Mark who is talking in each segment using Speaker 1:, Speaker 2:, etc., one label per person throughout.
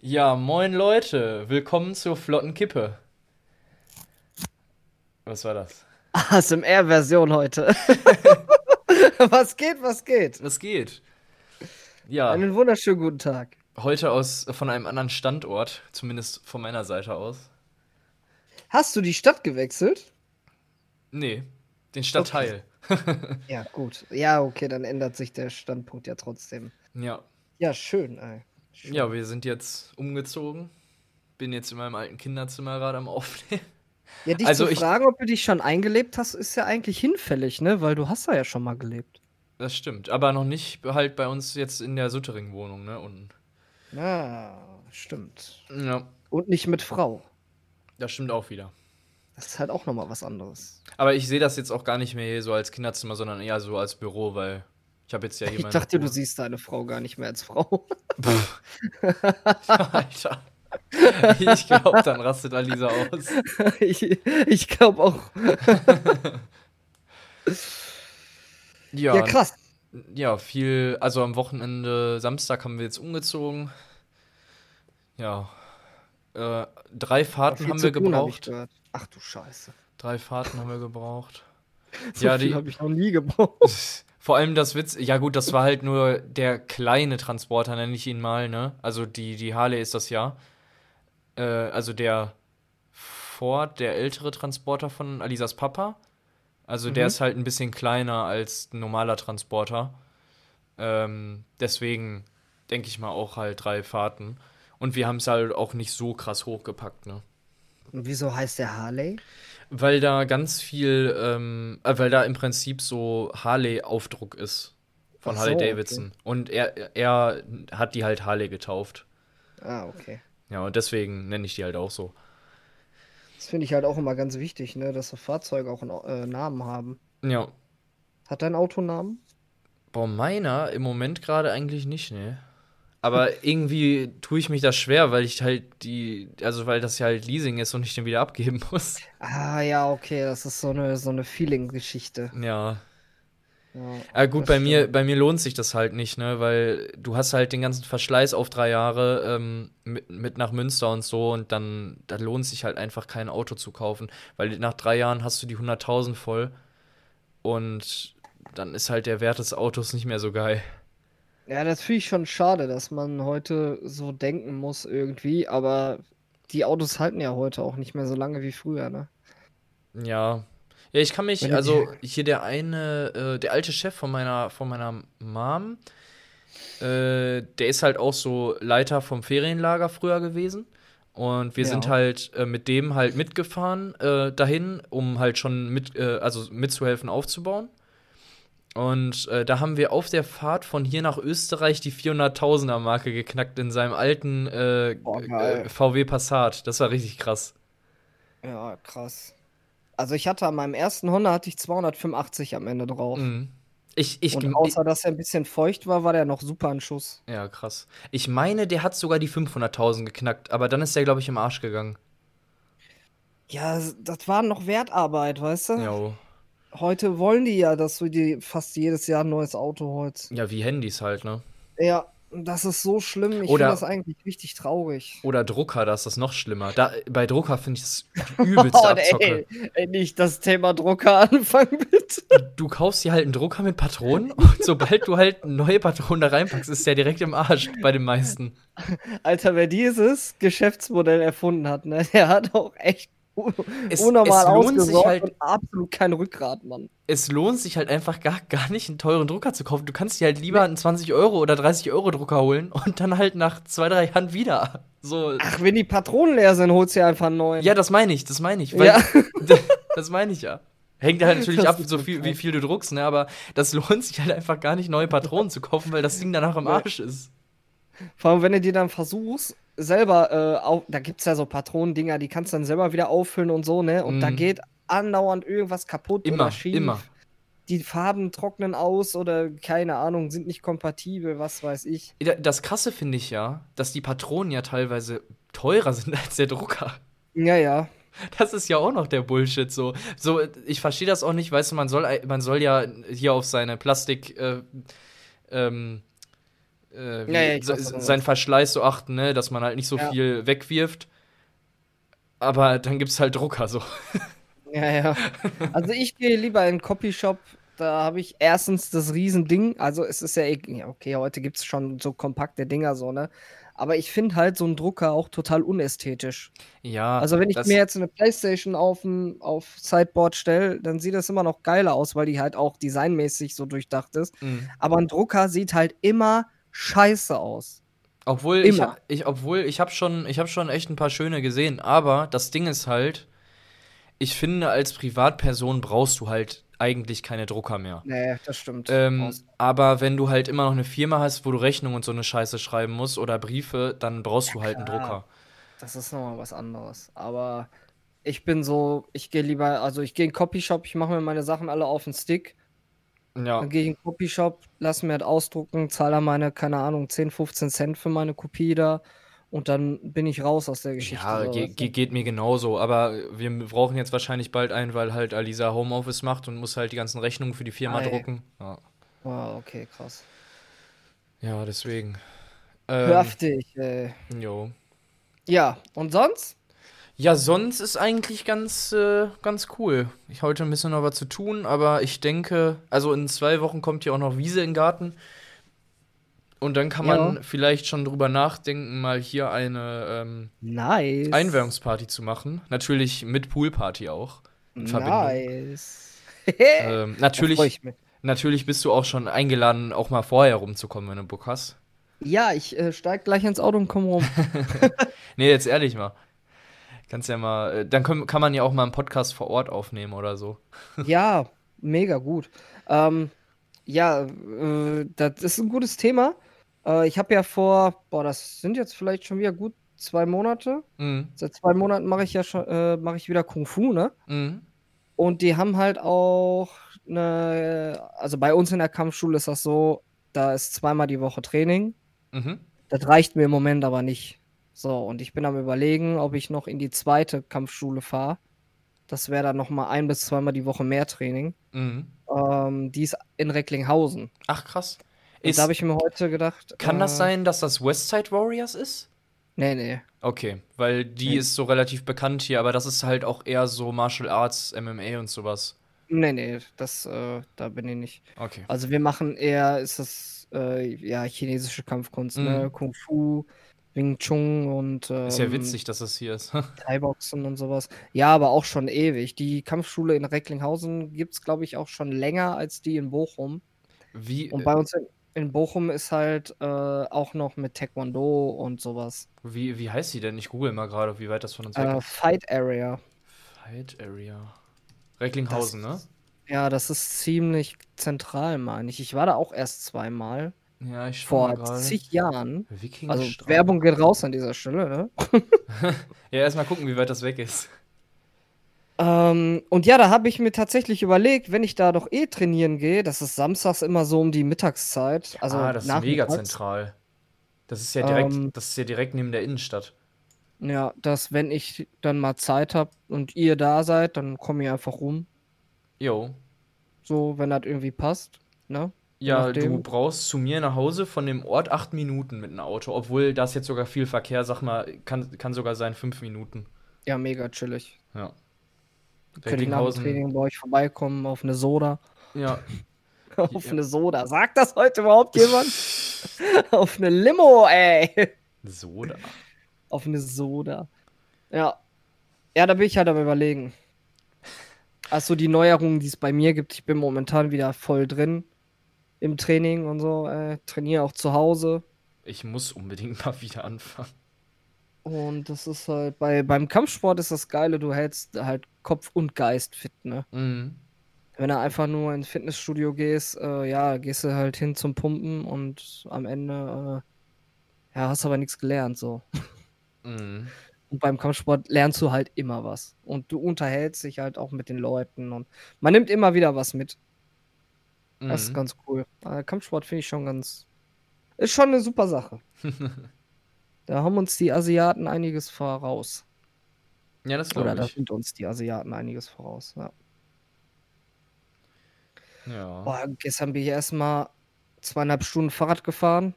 Speaker 1: Ja, moin Leute, willkommen zur flotten Kippe. Was war das?
Speaker 2: ASMR-Version heute. was geht, was geht?
Speaker 1: Was geht? Ja,
Speaker 2: Einen wunderschönen guten Tag.
Speaker 1: heute aus von einem anderen Standort, zumindest von meiner Seite aus.
Speaker 2: Hast du die Stadt gewechselt?
Speaker 1: Nee, den Stadtteil.
Speaker 2: Ja, gut. Ja, okay, dann ändert sich der Standpunkt ja trotzdem.
Speaker 1: Ja.
Speaker 2: Ja, schön, ey. Schön.
Speaker 1: Ja, wir sind jetzt umgezogen. Bin jetzt in meinem alten Kinderzimmer gerade am Aufnehmen.
Speaker 2: Ja, dich
Speaker 1: also
Speaker 2: zu fragen, ob du dich schon eingelebt hast, ist ja eigentlich hinfällig, ne? Weil du hast da ja schon mal gelebt.
Speaker 1: Das stimmt, aber noch nicht halt bei uns jetzt in der Suttering-Wohnung, ne? Und
Speaker 2: Ja, stimmt.
Speaker 1: ja,
Speaker 2: Und nicht mit Frau.
Speaker 1: das stimmt auch wieder.
Speaker 2: Das ist halt auch nochmal was anderes.
Speaker 1: Aber ich sehe das jetzt auch gar nicht mehr hier so als Kinderzimmer, sondern eher so als Büro, weil ich habe jetzt ja
Speaker 2: Ich
Speaker 1: jemanden.
Speaker 2: dachte, du siehst deine Frau gar nicht mehr als Frau.
Speaker 1: Alter. Ich glaube, dann rastet Alisa aus.
Speaker 2: ich ich glaube auch.
Speaker 1: Ja,
Speaker 2: Ja, krass.
Speaker 1: ja, viel. Also am Wochenende, Samstag haben wir jetzt umgezogen. Ja. Äh, drei Fahrten haben wir
Speaker 2: hab ich
Speaker 1: gebraucht.
Speaker 2: gehört. Ach du Scheiße.
Speaker 1: Drei Fahrten haben wir gebraucht.
Speaker 2: So
Speaker 1: Ja,
Speaker 2: viel
Speaker 1: die-
Speaker 2: habe ich noch nie gebraucht.
Speaker 1: Vor allem das Witz, ja gut, das war halt nur der kleine Transporter, nenne ich ihn mal, ne? Also die, die Harley ist das ja. Äh, also der Ford, der ältere Transporter von Alisas Papa. Also der
Speaker 2: Mhm.
Speaker 1: ist halt ein bisschen kleiner als ein normaler Transporter. Ähm, deswegen denke ich mal auch halt drei Fahrten. Und wir haben es halt auch nicht so krass hochgepackt, ne?
Speaker 2: Und wieso heißt der Harley?
Speaker 1: Weil da ganz viel, ähm, äh, weil da im Prinzip so Harley-Aufdruck ist von
Speaker 2: Ach
Speaker 1: Harley
Speaker 2: so,
Speaker 1: Davidson. Und er, er hat die halt Harley getauft.
Speaker 2: Ah, okay.
Speaker 1: Ja, und deswegen nenne ich die halt auch so.
Speaker 2: Das finde ich halt auch immer ganz wichtig, ne, dass so Fahrzeuge auch einen äh, Namen haben.
Speaker 1: Ja.
Speaker 2: Hat dein Auto einen Namen?
Speaker 1: Boah, meiner im Moment gerade eigentlich nicht, ne. Aber irgendwie tue ich mich das schwer, weil ich halt die, also weil das ja halt Leasing ist und ich den wieder abgeben muss.
Speaker 2: Ah, ja, okay, das ist so eine, so eine Feeling-Geschichte.
Speaker 1: Ja.
Speaker 2: Ja,
Speaker 1: Ja, gut, bei mir, bei mir lohnt sich das halt nicht, ne, weil du hast halt den ganzen Verschleiß auf drei Jahre ähm, mit, mit nach Münster und so und dann, da lohnt sich halt einfach kein Auto zu kaufen, weil nach drei Jahren hast du die 100.000 voll und dann ist halt der Wert des Autos nicht mehr so geil.
Speaker 2: Ja, das finde ich schon schade, dass man heute so denken muss irgendwie, aber die Autos halten ja heute auch nicht mehr so lange wie früher, ne?
Speaker 1: Ja. Ja, ich kann mich, also hier der eine, äh, der alte Chef von meiner, von meiner Mom, äh, der ist halt auch so Leiter vom Ferienlager früher gewesen. Und wir
Speaker 2: Ja.
Speaker 1: sind halt äh, mit dem halt mitgefahren äh, dahin, um halt schon mit, äh, also mitzuhelfen aufzubauen. Und äh, da haben wir auf der Fahrt von hier nach Österreich die 400.000er Marke geknackt in seinem alten äh,
Speaker 2: Boah,
Speaker 1: äh. VW Passat. Das war richtig krass.
Speaker 2: Ja, krass. Also ich hatte an meinem ersten Honda hatte ich 285 am Ende drauf.
Speaker 1: Mhm. Ich, ich,
Speaker 2: Und außer dass er ein bisschen feucht war, war der noch super ein Schuss.
Speaker 1: Ja, krass. Ich meine, der hat sogar die 500.000 geknackt, aber dann ist der, glaube ich, im Arsch gegangen.
Speaker 2: Ja, das war noch Wertarbeit, weißt du?
Speaker 1: Jo.
Speaker 2: Heute wollen die ja, dass du dir fast jedes Jahr ein neues Auto holst.
Speaker 1: Ja, wie Handys halt, ne?
Speaker 2: Ja, das ist so schlimm. Ich finde das eigentlich richtig traurig.
Speaker 1: Oder Drucker, da ist das noch schlimmer. Da, bei Drucker finde ich das die übelste Abzocke.
Speaker 2: ey, ey, nicht das Thema Drucker anfangen, bitte.
Speaker 1: Du kaufst dir halt einen Drucker mit Patronen und sobald du halt neue Patronen da reinpackst, ist der direkt im Arsch bei den meisten.
Speaker 2: Alter, wer dieses Geschäftsmodell erfunden hat, ne, der hat auch echt
Speaker 1: Es-
Speaker 2: unnormal
Speaker 1: es lohnt sich halt-
Speaker 2: absolut kein Rückgrat, Mann.
Speaker 1: Es lohnt sich halt einfach gar, gar nicht, einen teuren Drucker zu kaufen. Du kannst dir halt lieber einen 20 Euro oder 30 Euro Drucker holen und dann halt nach zwei, drei Jahren wieder. So,
Speaker 2: Ach, wenn die Patronen leer sind, holst du dir einfach einen neuen.
Speaker 1: Ja, das meine ich, das meine ich.
Speaker 2: Ja.
Speaker 1: das meine ich ja. Hängt halt natürlich
Speaker 2: Das
Speaker 1: ab, so viel, wie viel du druckst, ne? Aber das lohnt sich halt einfach gar nicht, neue Patronen zu kaufen, weil das Ding danach im. Arsch ist.
Speaker 2: Vor allem, wenn du dir dann versuchst, selber, äh, auf, da gibt es ja so Patronendinger, die kannst du dann selber wieder auffüllen und so, ne? Und da
Speaker 1: Mhm.
Speaker 2: geht andauernd irgendwas kaputt
Speaker 1: Immer,
Speaker 2: oder schief.
Speaker 1: immer.
Speaker 2: Die Farben trocknen aus oder keine Ahnung, sind nicht kompatibel, was weiß ich.
Speaker 1: Da- Das Krasse finde ich ja, dass die Patronen ja teilweise teurer sind als der Drucker.
Speaker 2: Ja, ja.
Speaker 1: Das ist ja auch noch der Bullshit so. So, ich verstehe das auch nicht, weißt du, man soll, man soll ja hier auf seine Plastik, äh, ähm, äh,
Speaker 2: Ja, ja,
Speaker 1: seinen. Verschleiß so achten, ne? dass man halt nicht so
Speaker 2: Ja.
Speaker 1: viel wegwirft. Aber dann gibt es halt Drucker so.
Speaker 2: Ja, ja. Also ich gehe lieber in den Copyshop. Da habe ich erstens das Riesending. Also es ist ja, eh- okay, heute gibt es schon so kompakte Dinger so, ne? Aber ich finde halt so einen Drucker auch total unästhetisch.
Speaker 1: Ja,
Speaker 2: Also wenn ich mir jetzt eine Playstation auf, ein- auf Sideboard stelle, dann sieht das immer noch geiler aus, weil die halt auch designmäßig so durchdacht ist.
Speaker 1: mh.
Speaker 2: Aber ein Drucker sieht halt immer scheiße aus.
Speaker 1: Obwohl ich,
Speaker 2: Immer.
Speaker 1: ich, obwohl ich habe schon, ich habe schon echt ein paar schöne gesehen. Aber das Ding ist halt, ich finde, als Privatperson brauchst du halt eigentlich keine Drucker mehr.
Speaker 2: Nee, das stimmt.
Speaker 1: Ähm, aber wenn du halt immer noch eine Firma hast, wo du Rechnungen und so eine Scheiße schreiben musst oder Briefe, dann brauchst du halt einen
Speaker 2: klar.
Speaker 1: Drucker.
Speaker 2: Das ist nochmal was anderes. Aber ich bin so, ich gehe lieber, also ich gehe in den Copyshop, ich mache mir meine Sachen alle auf den Stick.
Speaker 1: Ja.
Speaker 2: Dann gehe ich in den Copyshop, lasse mir das ausdrucken, zahle meine, keine Ahnung, 10, 15 Cent für meine Kopie da. Und dann bin ich raus aus der Geschichte.
Speaker 1: Ja, ge ge geht mir genauso. Aber wir brauchen jetzt wahrscheinlich bald einen, weil halt Alisa Homeoffice macht und muss halt die ganzen Rechnungen für die Firma
Speaker 2: Ei.
Speaker 1: drucken. Ja,
Speaker 2: Wow, okay, krass.
Speaker 1: ja deswegen. Ähm,
Speaker 2: Heftig, ey.
Speaker 1: jo.
Speaker 2: Ja, und sonst?
Speaker 1: Ja, sonst ist eigentlich ganz, äh, ganz cool. Ich heute ein bisschen noch was zu tun, aber ich denke, also in zwei Wochen kommt ja auch noch Wiese in den Garten. Und dann kann man
Speaker 2: Ja.
Speaker 1: vielleicht schon drüber nachdenken, mal hier eine ähm,
Speaker 2: Nice.
Speaker 1: Einweihungsparty zu machen. Natürlich mit Poolparty auch.
Speaker 2: Nice.
Speaker 1: Ähm, natürlich, natürlich bist du auch schon eingeladen, auch mal vorher rumzukommen, wenn du Bock hast.
Speaker 2: Ja, ich äh, steig gleich ins Auto und komm rum.
Speaker 1: Nee, jetzt ehrlich mal. Kannst ja mal, äh, dann können, kann man ja auch mal einen Podcast vor Ort aufnehmen oder so.
Speaker 2: Ja, mega gut. Ähm, ja, äh, das ist ein gutes Thema. Äh, ich habe ja vor, boah, das sind jetzt vielleicht schon wieder gut zwei Monate.
Speaker 1: Mhm.
Speaker 2: Seit zwei Monaten mache ich ja schon, äh, mache ich wieder Kung Fu, ne?
Speaker 1: Mhm.
Speaker 2: Und die haben halt auch eine, also bei uns in der Kampfschule ist das so, da ist zweimal die Woche Training.
Speaker 1: Mhm.
Speaker 2: Das reicht mir im Moment aber nicht. So, und ich bin am überlegen, ob ich noch in die zweite Kampfschule fahre. Das wäre dann nochmal ein bis zweimal die Woche mehr Training.
Speaker 1: Mhm.
Speaker 2: Ähm, die ist in Recklinghausen.
Speaker 1: Ach krass.
Speaker 2: Und
Speaker 1: Ist,
Speaker 2: da habe ich mir heute gedacht.
Speaker 1: kann das
Speaker 2: äh,
Speaker 1: sein, dass das Westside Warriors ist?
Speaker 2: Nee, nee.
Speaker 1: Okay, weil die
Speaker 2: Nee.
Speaker 1: ist so relativ bekannt hier, aber das ist halt auch eher so Martial Arts, MMA und sowas.
Speaker 2: Nee, nee, das, äh, da bin ich nicht.
Speaker 1: Okay.
Speaker 2: Also wir machen eher, ist das, äh, ja, chinesische Kampfkunst, ne?
Speaker 1: Mhm.
Speaker 2: Kung Fu, Wing Chun und ähm,
Speaker 1: Ist ja witzig, dass das hier ist.
Speaker 2: Thai-Boxen und sowas. Ja, aber auch schon ewig. Die Kampfschule in Recklinghausen gibt es, glaube ich, auch schon länger als die in Bochum.
Speaker 1: Wie,
Speaker 2: Und bei uns in, in Bochum ist halt äh, auch noch mit Taekwondo und sowas.
Speaker 1: wie, wie heißt die denn? Ich google mal gerade, wie weit das von uns weg
Speaker 2: Äh,
Speaker 1: ist.
Speaker 2: Fight Area.
Speaker 1: Fight Area. Recklinghausen, ne?
Speaker 2: Ja, das ist ziemlich zentral, meine ich. Ich war da auch erst zweimal.
Speaker 1: Ja, ich
Speaker 2: Vor
Speaker 1: gerade.
Speaker 2: zig Jahren. Also. Werbung geht raus an dieser Stelle, ne?
Speaker 1: Ja, erstmal gucken, wie weit das weg ist.
Speaker 2: Ähm, und ja, da habe ich mir tatsächlich überlegt, wenn ich da doch eh trainieren gehe, das ist samstags immer so um die Mittagszeit. Also
Speaker 1: ah, das ist mega zentral. Das ist ja direkt,
Speaker 2: Ähm,
Speaker 1: das ist ja direkt neben der Innenstadt.
Speaker 2: Ja, dass wenn ich dann mal Zeit habe und ihr da seid, dann komme ich einfach rum.
Speaker 1: Jo.
Speaker 2: So, wenn das irgendwie passt. Ne?
Speaker 1: Ja, du brauchst zu mir nach Hause von dem Ort acht Minuten mit einem Auto, obwohl das jetzt sogar viel Verkehr, sag mal, kann, kann sogar sein fünf Minuten.
Speaker 2: Ja, mega chillig.
Speaker 1: Ja.
Speaker 2: Könnte ich nach dem Training bei euch vorbeikommen auf eine Soda.
Speaker 1: Ja.
Speaker 2: auf
Speaker 1: Ja.
Speaker 2: eine Soda. Sagt das heute überhaupt jemand? auf eine Limo, ey.
Speaker 1: Soda.
Speaker 2: auf eine Soda. Ja. Ja, da bin ich halt am überlegen. Also die Neuerungen, die es bei mir gibt, ich bin momentan wieder voll drin im Training und so, äh, trainiere auch zu Hause.
Speaker 1: Ich muss unbedingt mal wieder anfangen.
Speaker 2: Und das ist halt, bei, beim Kampfsport ist das Geile, du hältst halt Kopf und Geist fit, ne?
Speaker 1: Mhm.
Speaker 2: Wenn du einfach nur ins Fitnessstudio gehst, äh, ja, gehst du halt hin zum Pumpen und am Ende, äh, ja, hast aber nichts gelernt, so.
Speaker 1: Mhm.
Speaker 2: Und beim Kampfsport lernst du halt immer was. Und du unterhältst dich halt auch mit den Leuten und man nimmt immer wieder was mit. Das ist
Speaker 1: Mhm.
Speaker 2: ganz cool. Äh, Kampfsport finde ich schon ganz. Ist schon eine super Sache. Da haben uns die Asiaten einiges voraus.
Speaker 1: Ja, das
Speaker 2: Oder
Speaker 1: glaube
Speaker 2: da
Speaker 1: ich.
Speaker 2: sind uns die Asiaten einiges voraus. Ja.
Speaker 1: Ja.
Speaker 2: Boah, gestern bin ich erstmal zweieinhalb Stunden Fahrrad gefahren.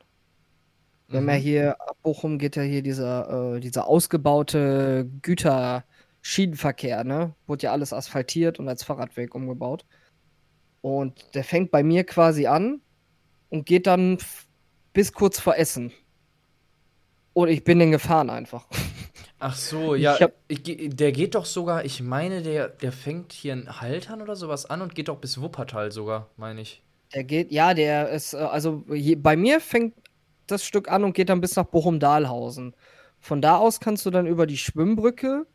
Speaker 2: Wir haben ja
Speaker 1: Mhm.
Speaker 2: hier, ab Bochum geht ja hier dieser, äh, dieser ausgebaute Güterschienenverkehr, ne? Wurde ja alles asphaltiert und als Fahrradweg umgebaut. Und der fängt bei mir quasi an und geht dann bis kurz vor Essen. Und ich bin den gefahren einfach.
Speaker 1: Ach so, ja,
Speaker 2: hab-
Speaker 1: der geht doch sogar, ich meine, der, der fängt hier in Haltern oder sowas an und geht doch bis Wuppertal sogar, meine ich.
Speaker 2: Der geht, ja, der ist, äh, also hier, bei mir fängt das Stück an und geht dann bis nach Bochum-Dahlhausen. Von da aus kannst du dann über die Schwimmbrücke,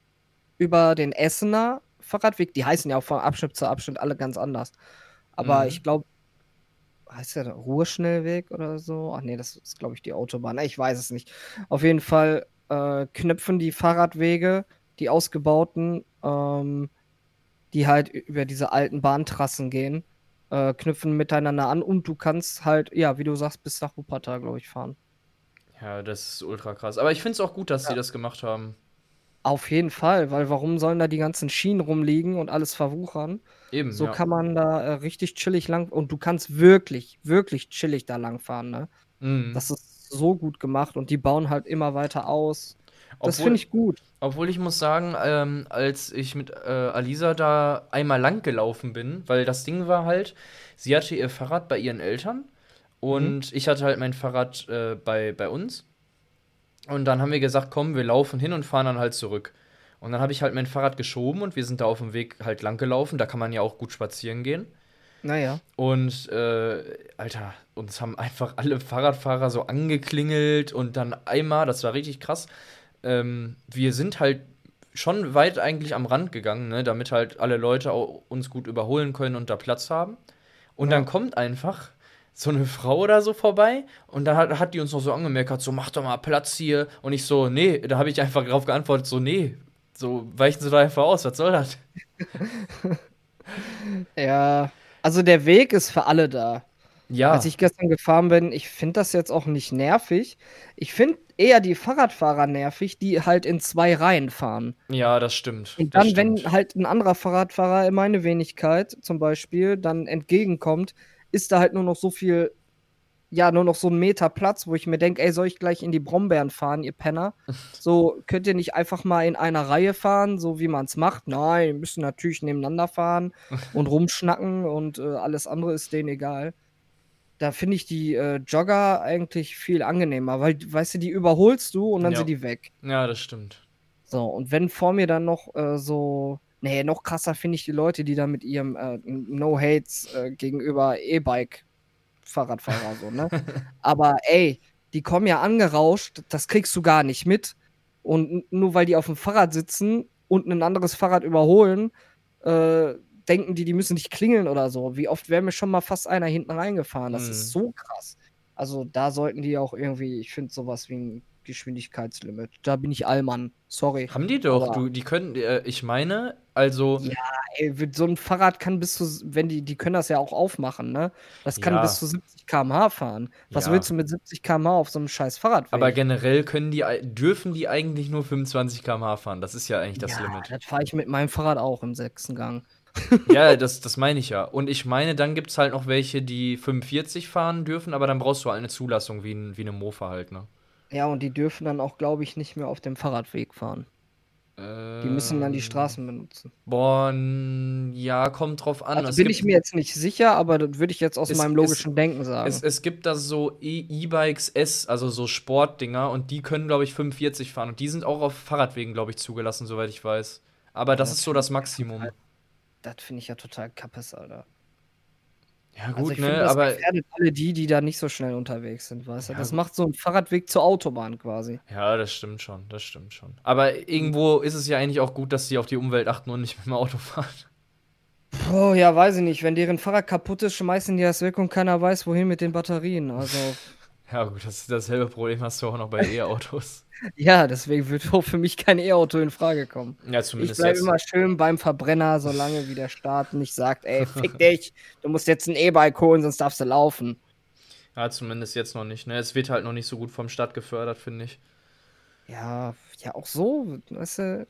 Speaker 2: über den Essener Fahrradweg, die heißen ja auch von Abschnitt zu Abschnitt alle ganz anders. Aber
Speaker 1: Mhm.
Speaker 2: ich glaube, heißt der Ruhrschnellweg oder so? Ach nee, das ist, glaube ich, die Autobahn. Ich weiß es nicht. Auf jeden Fall äh, knüpfen die Fahrradwege, die ausgebauten, ähm, die halt über diese alten Bahntrassen gehen, äh, knüpfen miteinander an und du kannst halt, ja, wie du sagst, bis nach Wuppertal, glaube ich, fahren.
Speaker 1: Ja, das ist ultra krass. Aber ich finde es auch gut, dass
Speaker 2: Ja.
Speaker 1: die das gemacht haben.
Speaker 2: Auf jeden Fall, weil warum sollen da die ganzen Schienen rumliegen und alles verwuchern?
Speaker 1: Eben,
Speaker 2: So
Speaker 1: ja.
Speaker 2: kann man da äh, richtig chillig lang und du kannst wirklich, wirklich chillig da lang fahren, ne?
Speaker 1: Mhm.
Speaker 2: Das ist so gut gemacht und die bauen halt immer weiter aus. Das
Speaker 1: Obwohl-
Speaker 2: finde ich gut.
Speaker 1: Obwohl ich muss sagen, ähm, als ich mit äh, Alisa da einmal lang gelaufen bin, weil das Ding war halt, sie hatte ihr Fahrrad bei ihren Eltern und ich hatte halt mein Fahrrad äh, bei, bei uns. Und dann haben wir gesagt, komm, wir laufen hin und fahren dann halt zurück. Und dann habe ich halt mein Fahrrad geschoben und wir sind da auf dem Weg halt lang gelaufen. Da kann man ja auch gut spazieren gehen.
Speaker 2: Naja.
Speaker 1: Und äh, Alter, uns haben einfach alle Fahrradfahrer so angeklingelt und dann einmal, das war richtig krass. Ähm, wir sind halt schon weit eigentlich am Rand gegangen, ne, damit halt alle Leute au- uns gut überholen können und da Platz haben. Und
Speaker 2: Ja.
Speaker 1: dann kommt einfach so eine Frau oder so vorbei und dann hat, hat die uns noch so angemerkt, so mach doch mal Platz hier. Und ich so, nee, da habe ich einfach darauf geantwortet, so, nee, so weichen Sie doch einfach aus, was soll das?
Speaker 2: Ja. Also der Weg ist für alle da.
Speaker 1: Ja,
Speaker 2: Als ich gestern gefahren bin, ich finde das jetzt auch nicht nervig. Ich finde eher die Fahrradfahrer nervig, die halt in zwei Reihen fahren.
Speaker 1: ja, das stimmt.
Speaker 2: Und dann, wenn
Speaker 1: stimmt.
Speaker 2: halt ein anderer Fahrradfahrer in meine Wenigkeit zum Beispiel dann entgegenkommt, ist da halt nur noch so viel, ja, nur noch so ein Meter Platz, wo ich mir denke, ey, soll ich gleich in die Brombeeren fahren, ihr Penner? So, könnt ihr nicht einfach mal in einer Reihe fahren, so wie man es macht? Nein, wir müssen natürlich nebeneinander fahren und rumschnacken und äh, alles andere ist denen egal. Da finde ich die äh, Jogger eigentlich viel angenehmer, weil, weißt du, die überholst du und dann
Speaker 1: Ja.
Speaker 2: sind die weg.
Speaker 1: Ja, das stimmt.
Speaker 2: So, und wenn vor mir dann noch äh, so. Nee, noch krasser finde ich die Leute, die da mit ihrem äh, No-Hates äh, gegenüber E-Bike-Fahrradfahrer so, ne? Aber ey, die kommen ja angerauscht, das kriegst du gar nicht mit. Und nur weil die auf dem Fahrrad sitzen und ein anderes Fahrrad überholen, äh, denken die, die müssen nicht klingeln oder so. Wie oft wäre mir schon mal fast einer hinten reingefahren? Das ist
Speaker 1: Mhm.
Speaker 2: so krass. Also da sollten die auch irgendwie, ich finde sowas wie ein Geschwindigkeitslimit. Da bin ich Allmann. Sorry.
Speaker 1: Haben die doch, du, die können, äh, ich meine, also,
Speaker 2: Ja, ey, so ein Fahrrad kann bis zu, wenn die, die können das ja auch aufmachen, ne? Das kann
Speaker 1: Ja.
Speaker 2: bis zu 70 km/h fahren. Was
Speaker 1: Ja.
Speaker 2: willst du mit 70 km/h auf so einem scheiß Fahrrad?
Speaker 1: aber generell können die, ei- dürfen die eigentlich nur 25 km/h fahren. Das ist ja eigentlich das
Speaker 2: ja,
Speaker 1: Limit.
Speaker 2: Das fahre ich mit meinem Fahrrad auch im sechsten Gang.
Speaker 1: Ja, das, das meine ich ja. Und ich meine, dann gibt es halt noch welche, die 45 fahren dürfen, aber dann brauchst du halt eine Zulassung wie, ein, wie eine Mofa halt, ne?
Speaker 2: Ja, und die dürfen dann auch, glaube ich, nicht mehr auf dem Fahrradweg fahren. Die müssen dann die
Speaker 1: Ähm,
Speaker 2: Straßen benutzen.
Speaker 1: Boah, n- ja, kommt drauf an.
Speaker 2: Also
Speaker 1: Es
Speaker 2: bin ich mir jetzt nicht sicher, aber das würde ich jetzt aus
Speaker 1: Es-
Speaker 2: meinem
Speaker 1: es-
Speaker 2: logischen Denken sagen.
Speaker 1: Es, es gibt da so E- E-Bikes S, also so Sportdinger, und die können, glaube ich, 45 fahren. Und die sind auch auf Fahrradwegen, glaube ich, zugelassen, soweit ich weiß. Aber das
Speaker 2: das
Speaker 1: ist so das Maximum.
Speaker 2: das finde ich ja total kappes, Alter.
Speaker 1: Ja,
Speaker 2: Also
Speaker 1: gut,
Speaker 2: ich
Speaker 1: ne?
Speaker 2: finde, das
Speaker 1: Aber
Speaker 2: gefährdet alle die, die da nicht so schnell unterwegs sind, weißt du?
Speaker 1: Ja,
Speaker 2: Das
Speaker 1: gut.
Speaker 2: macht so einen Fahrradweg zur Autobahn quasi.
Speaker 1: ja, das stimmt schon, das stimmt schon. Aber irgendwo ist es ja eigentlich auch gut, dass sie auf die Umwelt achten und nicht mit dem Auto fahren.
Speaker 2: Oh, ja, weiß ich nicht. Wenn deren Fahrrad kaputt ist, schmeißen die das weg und keiner weiß, wohin mit den Batterien. Also,
Speaker 1: Ja, gut, das, dasselbe Problem hast du auch noch bei E-Autos.
Speaker 2: ja, deswegen wird auch für mich kein E-Auto in Frage kommen.
Speaker 1: Ja,
Speaker 2: Ich
Speaker 1: zumindest
Speaker 2: bleibe
Speaker 1: jetzt.
Speaker 2: immer schön beim Verbrenner, solange wie der Staat nicht sagt, ey, fick dich, du musst jetzt ein E-Bike holen, sonst darfst du laufen.
Speaker 1: Ja, zumindest jetzt noch nicht, ne? Es wird halt noch nicht so gut vom Staat gefördert, finde ich.
Speaker 2: Ja, ja, auch so, weißt du,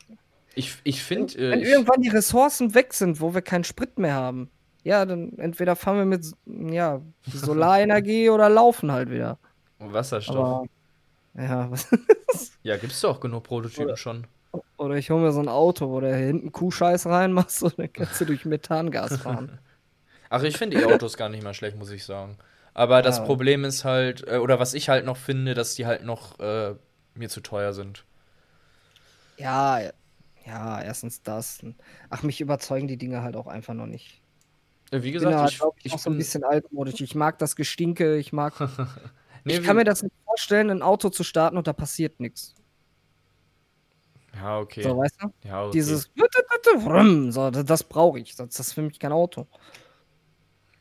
Speaker 1: Ich, ich finde,
Speaker 2: wenn
Speaker 1: äh, ich,
Speaker 2: irgendwann die Ressourcen weg sind, wo wir keinen Sprit mehr haben, ja, dann entweder fahren wir mit, ja, Solarenergie oder laufen halt wieder.
Speaker 1: Wasserstoff.
Speaker 2: Aber Ja, was?
Speaker 1: Ja, gibt's doch genug Prototypen
Speaker 2: Oder-
Speaker 1: schon.
Speaker 2: Oder ich hole mir so ein Auto, wo du hinten Kuhscheiß reinmachst und dann kannst du durch Methangas fahren.
Speaker 1: Ach, ich finde E-Autos gar nicht mal schlecht, muss ich sagen. Aber das
Speaker 2: Ja.
Speaker 1: Problem ist halt, äh, oder was ich halt noch finde, dass die halt noch äh, mir zu teuer sind.
Speaker 2: Ja, ja, erstens das. Ach, mich überzeugen die Dinge halt auch einfach noch nicht.
Speaker 1: Äh, Wie
Speaker 2: Ich bin
Speaker 1: gesagt,
Speaker 2: halt,
Speaker 1: ich,
Speaker 2: ich,
Speaker 1: ich
Speaker 2: noch so ein
Speaker 1: bin-
Speaker 2: bisschen altmodisch. Ich mag das Gestinke, ich mag.
Speaker 1: Nee,
Speaker 2: ich kann mir das nicht vorstellen, ein Auto zu starten und da passiert nichts.
Speaker 1: Ja, okay.
Speaker 2: So, weißt du?
Speaker 1: ja, okay.
Speaker 2: Dieses. So, das, brauche ich. Das, das ist für mich kein Auto.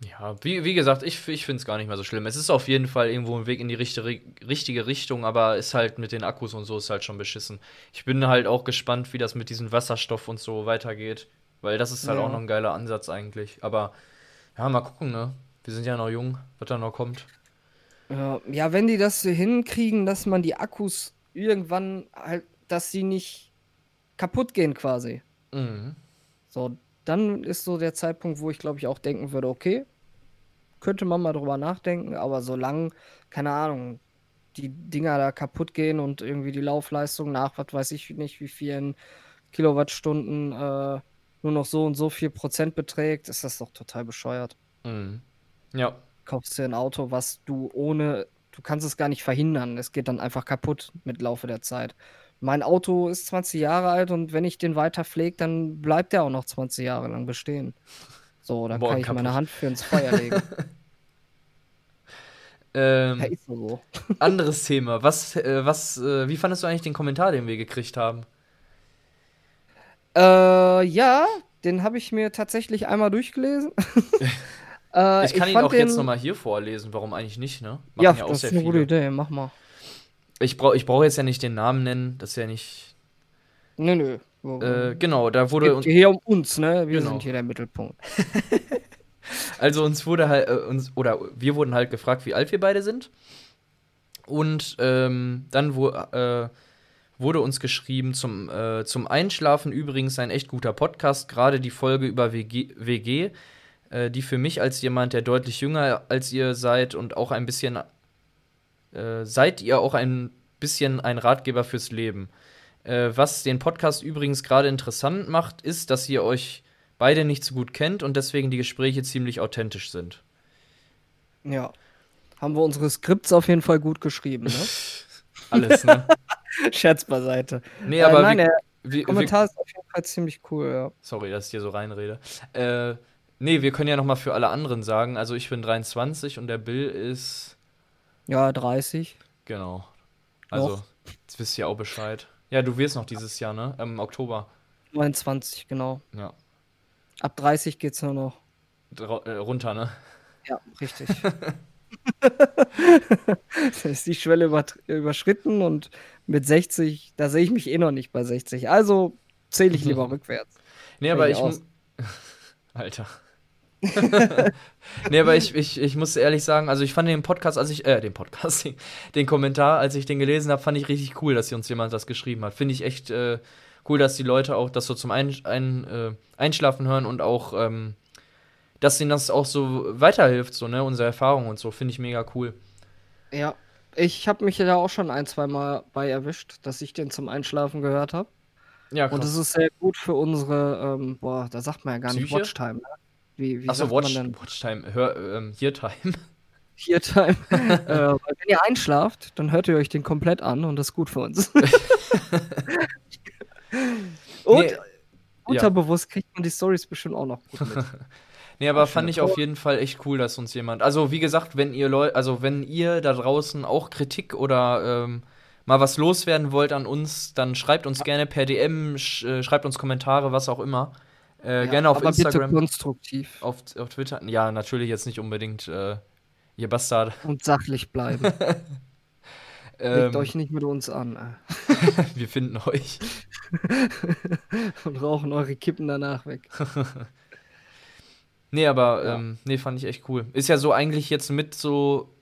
Speaker 1: Ja, wie, wie gesagt, ich, ich finde es gar nicht mehr so schlimm. Es ist auf jeden Fall irgendwo ein Weg in die richtige, richtige Richtung, aber ist halt mit den Akkus und so ist halt schon beschissen. Ich bin halt auch gespannt, wie das mit diesem Wasserstoff und so weitergeht, weil das ist halt
Speaker 2: Ja.
Speaker 1: auch noch ein geiler Ansatz eigentlich. Aber ja, mal gucken, ne? Wir sind ja noch jung, was da noch kommt.
Speaker 2: Ja, wenn die das so hinkriegen, dass man die Akkus irgendwann halt, dass sie nicht kaputt gehen quasi.
Speaker 1: Mhm.
Speaker 2: So, dann ist so der Zeitpunkt, wo ich glaube ich auch denken würde, okay, könnte man mal drüber nachdenken, aber solange, keine Ahnung, die Dinger da kaputt gehen und irgendwie die Laufleistung nach, was weiß ich nicht, wie vielen Kilowattstunden äh, nur noch so und so viel Prozent beträgt, ist das doch total bescheuert.
Speaker 1: Mhm. Ja,
Speaker 2: Kaufst dir ein Auto, was du ohne, du kannst es gar nicht verhindern, es geht dann einfach kaputt mit Laufe der Zeit. Mein Auto ist 20 Jahre alt und wenn ich den weiter pflege, dann bleibt der auch noch 20 Jahre lang bestehen. So, dann
Speaker 1: Boah,
Speaker 2: kann ich meine
Speaker 1: kaputt.
Speaker 2: Hand für ins Feuer legen.
Speaker 1: ähm,
Speaker 2: ja, ist so.
Speaker 1: anderes Thema. Was, äh, was, äh, wie fandest du eigentlich den Kommentar, den wir gekriegt haben?
Speaker 2: Äh, ja, den habe ich mir tatsächlich einmal durchgelesen. äh,
Speaker 1: Ich kann ihn
Speaker 2: fand
Speaker 1: auch jetzt
Speaker 2: den-
Speaker 1: nochmal hier vorlesen, warum eigentlich nicht, ne?
Speaker 2: Ja,
Speaker 1: Machen
Speaker 2: das ist eine gute Idee, mach mal.
Speaker 1: Ich brauche ich brauch jetzt ja nicht den Namen nennen, das ist ja nicht.
Speaker 2: Nö, nö.
Speaker 1: Äh, genau, da wurde.
Speaker 2: Geht hier um uns, ne? Wir
Speaker 1: Genau.
Speaker 2: sind hier der Mittelpunkt.
Speaker 1: Also uns wurde halt, äh, uns, oder wir wurden halt gefragt, wie alt wir beide sind. Und ähm, dann wo, äh, wurde uns geschrieben, zum, äh, zum Einschlafen übrigens ein echt guter Podcast, gerade die Folge über WG, WG äh, die für mich als jemand, der deutlich jünger als ihr seid und auch ein bisschen, äh, seid ihr auch ein bisschen ein Ratgeber fürs Leben. Äh, was den Podcast übrigens gerade interessant macht, ist, dass ihr euch beide nicht so gut kennt und deswegen die Gespräche ziemlich authentisch sind.
Speaker 2: Ja. Haben wir unsere Skripts auf jeden Fall gut geschrieben, ne?
Speaker 1: Alles, ne?
Speaker 2: Scherz beiseite.
Speaker 1: Nee,
Speaker 2: Äh,
Speaker 1: aber
Speaker 2: nein,
Speaker 1: wir,
Speaker 2: der
Speaker 1: wir,
Speaker 2: Kommentar ist auf jeden Fall ziemlich cool, ja.
Speaker 1: sorry, dass ich hier so reinrede. Äh, nee, wir können ja noch mal für alle anderen sagen. Also ich bin 23 und der Bill ist
Speaker 2: Ja, 30.
Speaker 1: genau. Also
Speaker 2: Noch.
Speaker 1: jetzt wisst ihr auch Bescheid. Ja, du wirst noch dieses Jahr, ne? Im Oktober.
Speaker 2: 29, genau.
Speaker 1: Ja.
Speaker 2: Ab 30 geht's nur noch.
Speaker 1: Drau äh, runter, ne?
Speaker 2: Ja, richtig. da ist die Schwelle überschritten und mit 60, da sehe ich mich eh noch nicht bei 60. Also zähle ich lieber rückwärts.
Speaker 1: Nee, aber
Speaker 2: ich
Speaker 1: Alter. nee, aber ich, ich, ich muss ehrlich sagen, also ich fand den Podcast, als ich, äh, den Podcast, den, Kommentar, als ich den gelesen habe, fand ich richtig cool, dass hier uns jemand das geschrieben hat. Finde ich echt äh, cool, dass die Leute auch das so zum ein, ein, äh, Einschlafen hören und auch, ähm, dass ihnen das auch so weiterhilft, so, ne, unsere Erfahrungen und so, finde ich mega cool.
Speaker 2: Ja, ich habe mich ja auch schon ein, zwei Mal bei erwischt, dass ich den zum Einschlafen gehört habe.
Speaker 1: Ja,
Speaker 2: Und
Speaker 1: krass.
Speaker 2: es ist sehr gut für unsere, ähm, boah, da sagt man ja gar nicht
Speaker 1: Psyche?
Speaker 2: Watchtime. Ne? Wie, wie
Speaker 1: Achso, Watch? Watchtime, Hör, ähm, Hear-Time.
Speaker 2: Hear-Time. äh, wenn ihr einschlaft, dann hört ihr euch den komplett an und das ist gut für uns. und
Speaker 1: Nee,
Speaker 2: unterbewusst kriegt man die Stories bestimmt auch noch gut mit.
Speaker 1: Nee, aber fand ich auf jeden Fall echt cool, dass uns jemand. Also, wie gesagt, wenn ihr Leute, also wenn ihr da draußen auch Kritik oder ähm, mal was loswerden wollt an uns, dann schreibt uns gerne per DM, sch äh, schreibt uns Kommentare, was auch immer. Äh,
Speaker 2: Ja,
Speaker 1: gerne auf
Speaker 2: aber
Speaker 1: Instagram,
Speaker 2: bitte konstruktiv
Speaker 1: auf, auf Twitter. Ja, natürlich jetzt nicht unbedingt, äh, ihr Bastard.
Speaker 2: und sachlich bleiben.
Speaker 1: Ähm,
Speaker 2: Legt euch nicht mit uns an. äh.
Speaker 1: wir finden euch.
Speaker 2: und rauchen eure Kippen danach weg.
Speaker 1: Nee, aber
Speaker 2: Ja.
Speaker 1: ähm, nee, fand ich echt cool. Ist ja so eigentlich jetzt mit so,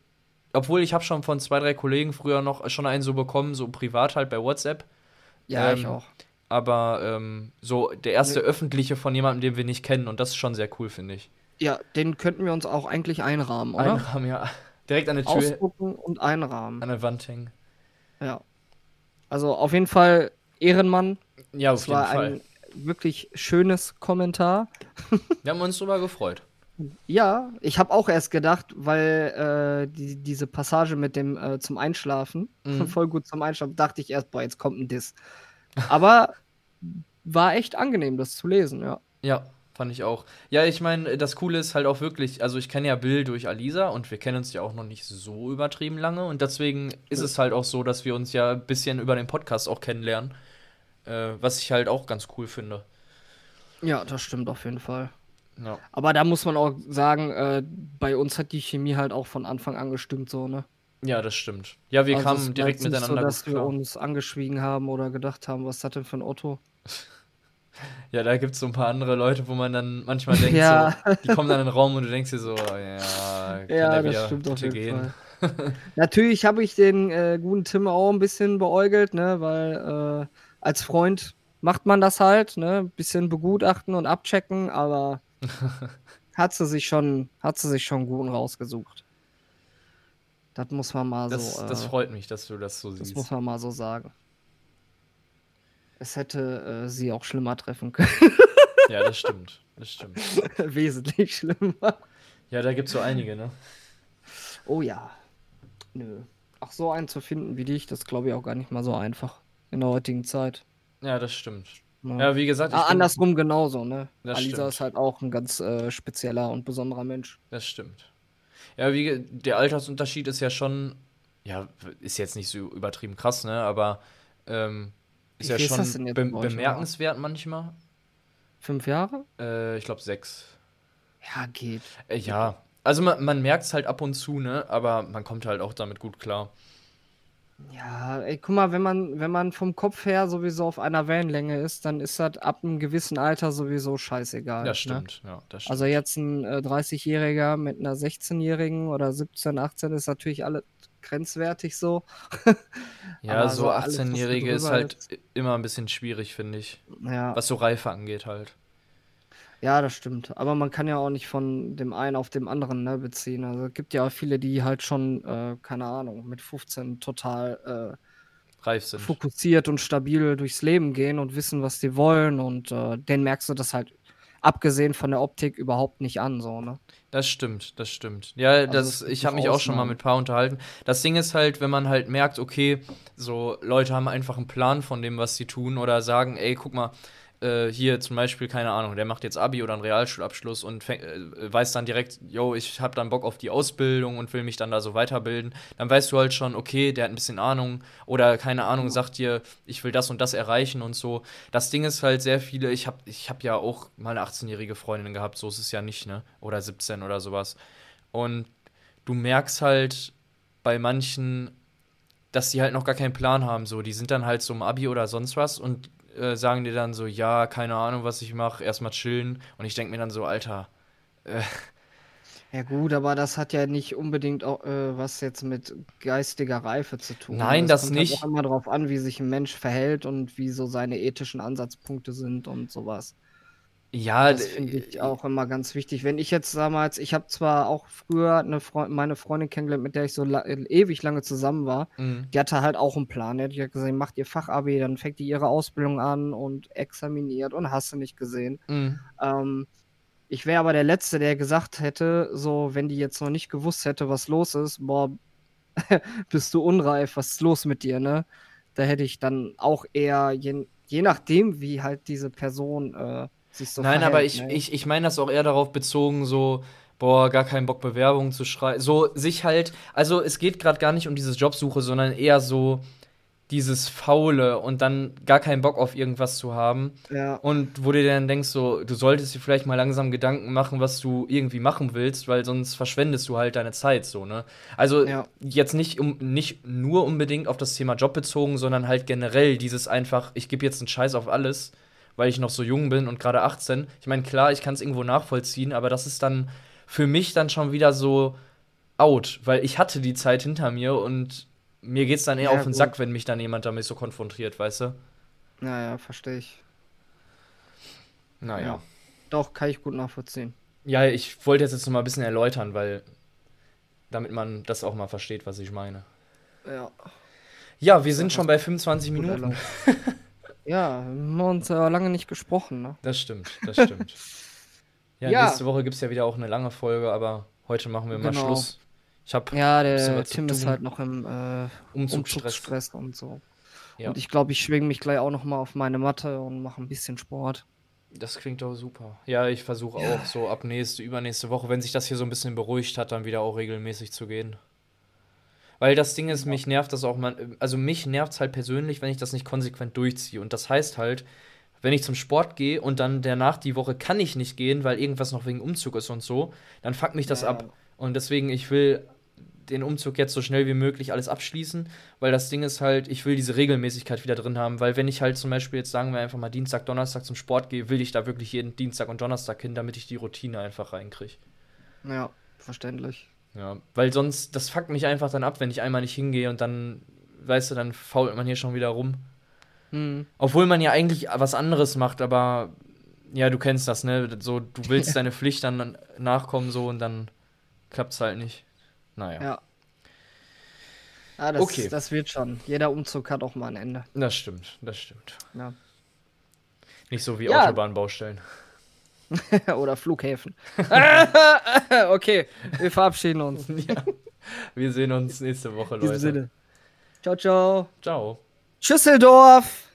Speaker 1: obwohl ich habe schon von zwei, drei Kollegen früher noch schon einen so bekommen, so privat halt bei WhatsApp.
Speaker 2: Ja,
Speaker 1: Ähm,
Speaker 2: ich auch.
Speaker 1: Aber ähm, so der erste öffentliche von jemandem, den wir nicht kennen und das ist schon sehr cool, finde ich.
Speaker 2: Ja, den könnten wir uns auch eigentlich einrahmen, oder?
Speaker 1: Einrahmen, ja. Direkt an der Tür,
Speaker 2: Ausdrucken und einrahmen.
Speaker 1: an der Wand hängen.
Speaker 2: Ja. Also auf jeden Fall Ehrenmann.
Speaker 1: Ja, auf
Speaker 2: Das
Speaker 1: jeden
Speaker 2: war
Speaker 1: Fall.
Speaker 2: ein wirklich schönes Kommentar.
Speaker 1: Wir haben uns drüber gefreut.
Speaker 2: Ja, ich habe auch erst gedacht, weil äh, die, diese Passage mit dem äh, zum Einschlafen,
Speaker 1: Mhm.
Speaker 2: voll gut zum Einschlafen, dachte ich erst, boah, jetzt kommt ein Diss. Aber war echt angenehm, das zu lesen, ja.
Speaker 1: Ja, fand ich auch. Ja, ich meine, das Coole ist halt auch wirklich, also ich kenne ja Bill durch Alisa und wir kennen uns ja auch noch nicht so übertrieben lange und deswegen ist es halt auch so, dass wir uns ja ein bisschen über den Podcast auch kennenlernen, äh, was ich halt auch ganz cool finde.
Speaker 2: Ja, das stimmt auf jeden Fall.
Speaker 1: Ja.
Speaker 2: Aber da muss man auch sagen, äh, bei uns hat die Chemie halt auch von Anfang an gestimmt, so, ne?
Speaker 1: Ja, das stimmt. Ja, wir
Speaker 2: Also
Speaker 1: kamen direkt
Speaker 2: jetzt nicht
Speaker 1: miteinander
Speaker 2: so, dass wir uns angeschwiegen haben oder gedacht haben, was das denn für ein Otto?
Speaker 1: Ja, da gibt es so ein paar andere Leute, wo man dann manchmal denkt,
Speaker 2: Ja.
Speaker 1: so, die kommen dann in den Raum und du denkst dir so, ja, kann
Speaker 2: Ja,
Speaker 1: der
Speaker 2: das stimmt auf jeden
Speaker 1: gehen?
Speaker 2: Fall. Natürlich habe ich den äh, guten Tim auch ein bisschen beäugelt, ne, weil äh, als Freund macht man das halt, ne, ein bisschen begutachten und abchecken, aber hat sie sich schon, hat sie sich schon guten rausgesucht. Das muss man mal
Speaker 1: Das,
Speaker 2: so,
Speaker 1: das
Speaker 2: äh,
Speaker 1: freut mich, dass du das so
Speaker 2: das
Speaker 1: siehst.
Speaker 2: muss man mal so sagen. Es hätte äh, sie auch schlimmer treffen können,
Speaker 1: Ja, das stimmt. Das stimmt.
Speaker 2: wesentlich schlimmer.
Speaker 1: Ja, da gibt es so einige, ne?
Speaker 2: Oh ja. Nö. Ach, so einen zu finden wie dich, das glaube ich auch gar nicht mal so einfach in der heutigen Zeit.
Speaker 1: Ja, das stimmt.
Speaker 2: Ne?
Speaker 1: Ja, wie gesagt,
Speaker 2: ah,
Speaker 1: bin-
Speaker 2: andersrum genauso, ne?
Speaker 1: Das
Speaker 2: Alisa
Speaker 1: stimmt.
Speaker 2: ist halt auch ein ganz äh, spezieller und besonderer Mensch.
Speaker 1: Das stimmt. Ja, wie der Altersunterschied ist ja schon, ja, ist jetzt nicht so übertrieben krass, ne? Aber ähm, ist ja schon be bemerkenswert manchmal.
Speaker 2: Fünf Jahre?
Speaker 1: Äh, ich glaube sechs.
Speaker 2: Ja, geht.
Speaker 1: Äh, ja, also man, man merkt es halt ab und zu, ne? Aber man kommt halt auch damit gut klar.
Speaker 2: Ja, ey, guck mal, wenn man, wenn man vom Kopf her sowieso auf einer Wellenlänge ist, dann ist das ab einem gewissen Alter sowieso scheißegal.
Speaker 1: Das
Speaker 2: Ne?
Speaker 1: stimmt, ja, das stimmt.
Speaker 2: Also jetzt ein äh, 30-Jähriger mit einer 16-Jährigen oder 17, 18 ist natürlich alles grenzwertig so.
Speaker 1: ja, so
Speaker 2: so alles, was da
Speaker 1: 18-Jährige ist halt immer ein bisschen schwierig, finde ich.
Speaker 2: Ja.
Speaker 1: Was so Reife angeht halt.
Speaker 2: Ja, das stimmt. Aber man kann ja auch nicht von dem einen auf dem anderen ne, beziehen. Also es gibt ja auch viele, die halt schon, äh, keine Ahnung, mit 15 total
Speaker 1: Reif
Speaker 2: äh,
Speaker 1: sind.
Speaker 2: fokussiert und stabil durchs Leben gehen und wissen, was die wollen. Und äh, denen merkst du das halt, abgesehen von der Optik, überhaupt nicht an. So, ne?
Speaker 1: Das stimmt, das stimmt. Ja, das,
Speaker 2: es gibt
Speaker 1: ich habe mich auch schon mal mit ein paar unterhalten. Das Ding ist halt, wenn man halt merkt, okay, so Leute haben einfach einen Plan von dem, was sie tun oder sagen, ey, guck mal, äh, hier zum Beispiel, keine Ahnung, der macht jetzt Abi oder einen Realschulabschluss und fäng, äh, weiß dann direkt, yo, ich habe dann Bock auf die Ausbildung und will mich dann da so weiterbilden, dann weißt du halt schon, okay, der hat ein bisschen Ahnung oder keine Ahnung, sagt dir, ich will das und das erreichen und so. Das Ding ist halt sehr viele, ich habe ich hab ja auch mal eine 18-jährige Freundin gehabt, so ist es ja nicht, ne? Oder 17 oder sowas. Und du merkst halt bei manchen, dass die halt noch gar keinen Plan haben. So, die sind dann halt so im Abi oder sonst was und äh, sagen dir dann so, ja, keine Ahnung, was ich mache, erstmal chillen. Und ich denke mir dann so, Alter,
Speaker 2: Ja, gut, aber das hat ja nicht unbedingt auch, äh, was jetzt mit geistiger Reife zu tun.
Speaker 1: Nein,
Speaker 2: Es
Speaker 1: das
Speaker 2: kommt
Speaker 1: nicht.
Speaker 2: Halt auch immer darauf an, wie sich ein Mensch verhält und wie so seine ethischen Ansatzpunkte sind und sowas.
Speaker 1: Ja,
Speaker 2: Das finde ich auch immer ganz wichtig. Wenn ich jetzt damals, ich habe zwar auch früher eine Freund, meine Freundin kennengelernt, mit der ich so la ewig lange zusammen war,
Speaker 1: Mhm.
Speaker 2: die hatte halt auch einen Plan. Die hat gesagt, macht ihr Fachabi, dann fängt die ihre Ausbildung an und examiniert und hast du nicht gesehen.
Speaker 1: Mhm.
Speaker 2: Ähm, ich wäre aber der Letzte, der gesagt hätte, so, wenn die jetzt noch nicht gewusst hätte, was los ist, boah, bist du unreif, was ist los mit dir, ne? Da hätte ich dann auch eher, je, je nachdem, wie halt diese Person äh, sich so
Speaker 1: Nein, aber
Speaker 2: verhält,
Speaker 1: ich,
Speaker 2: ne?
Speaker 1: ich, ich meine das auch eher darauf bezogen, so, boah, gar keinen Bock, Bewerbungen zu schreiben. So, sich halt, also es geht gerade gar nicht um diese Jobsuche, sondern eher so dieses Faule und dann gar keinen Bock auf irgendwas zu haben.
Speaker 2: Ja,
Speaker 1: Und wo du dann denkst, so, du solltest dir vielleicht mal langsam Gedanken machen, was du irgendwie machen willst, weil sonst verschwendest du halt deine Zeit so, ne? Also
Speaker 2: Ja.
Speaker 1: jetzt nicht, um, nicht nur unbedingt auf das Thema Job bezogen, sondern halt generell dieses einfach, ich gebe jetzt einen Scheiß auf alles, weil ich noch so jung bin und gerade 18. Ich meine, klar, ich kann es irgendwo nachvollziehen, aber das ist dann für mich dann schon wieder so out, weil ich hatte die Zeit hinter mir und mir geht's dann eher
Speaker 2: Ja,
Speaker 1: auf den
Speaker 2: gut.
Speaker 1: Sack, wenn mich dann jemand damit so konfrontiert, weißt du?
Speaker 2: naja, verstehe ich.
Speaker 1: Naja.
Speaker 2: Ja. Doch, kann ich gut nachvollziehen.
Speaker 1: Ja, ich wollte jetzt, jetzt noch mal ein bisschen erläutern, weil damit man das auch mal versteht, was ich meine.
Speaker 2: Ja.
Speaker 1: Ja, wir sind schon bei 25
Speaker 2: Gut
Speaker 1: Minuten.
Speaker 2: ja, wir haben uns ja lange nicht gesprochen, ne?
Speaker 1: Das stimmt, das stimmt. ja,
Speaker 2: Ja.
Speaker 1: nächste Woche gibt es ja wieder auch eine lange Folge, aber heute machen wir mal
Speaker 2: Genau.
Speaker 1: Schluss. Ich habe
Speaker 2: Ja, der Tim ist halt noch im äh,
Speaker 1: Umzugsstress.
Speaker 2: Umzugsstress und so.
Speaker 1: Ja.
Speaker 2: Und ich glaube, ich schwinge mich gleich auch noch mal auf meine Matte und mache ein bisschen Sport.
Speaker 1: Das klingt doch super. Ja, ich versuche auch so ab nächste, übernächste Woche, wenn sich das hier so ein bisschen beruhigt hat, dann wieder auch regelmäßig zu gehen. Weil das Ding ist, mich nervt das auch man, also mich nervt es halt persönlich, wenn ich das nicht konsequent durchziehe. Und das heißt halt, wenn ich zum Sport gehe und dann danach die Woche kann ich nicht gehen, weil irgendwas noch wegen Umzug ist und so, dann fuckt mich das
Speaker 2: Ja.
Speaker 1: ab. Und deswegen, ich will den Umzug jetzt so schnell wie möglich alles abschließen, weil das Ding ist halt, ich will diese Regelmäßigkeit wieder drin haben, weil wenn ich halt zum Beispiel jetzt sagen wir einfach mal Dienstag, Donnerstag zum Sport gehe, will ich da wirklich jeden Dienstag und Donnerstag hin, damit ich die Routine einfach reinkriege.
Speaker 2: Ja, verständlich.
Speaker 1: Ja, weil sonst, das fuckt mich einfach dann ab, wenn ich einmal nicht hingehe und dann, weißt du, dann fault man hier schon wieder rum.
Speaker 2: Hm.
Speaker 1: Obwohl man ja eigentlich was anderes macht, aber ja, du kennst das, ne? So, du willst deine Pflicht dann nachkommen, so und dann klappt's halt nicht. Naja,
Speaker 2: Ja. Ah, das,
Speaker 1: Okay.
Speaker 2: das wird schon. Jeder Umzug hat auch mal ein Ende.
Speaker 1: das stimmt, das stimmt.
Speaker 2: Ja.
Speaker 1: Nicht so wie
Speaker 2: Ja.
Speaker 1: Autobahnbaustellen.
Speaker 2: Oder Flughäfen. okay, wir verabschieden uns. In
Speaker 1: ja. Wir sehen uns nächste Woche,
Speaker 2: diesem
Speaker 1: Leute.
Speaker 2: Sinne. Ciao, ciao.
Speaker 1: Ciao.
Speaker 2: Schüsseldorf.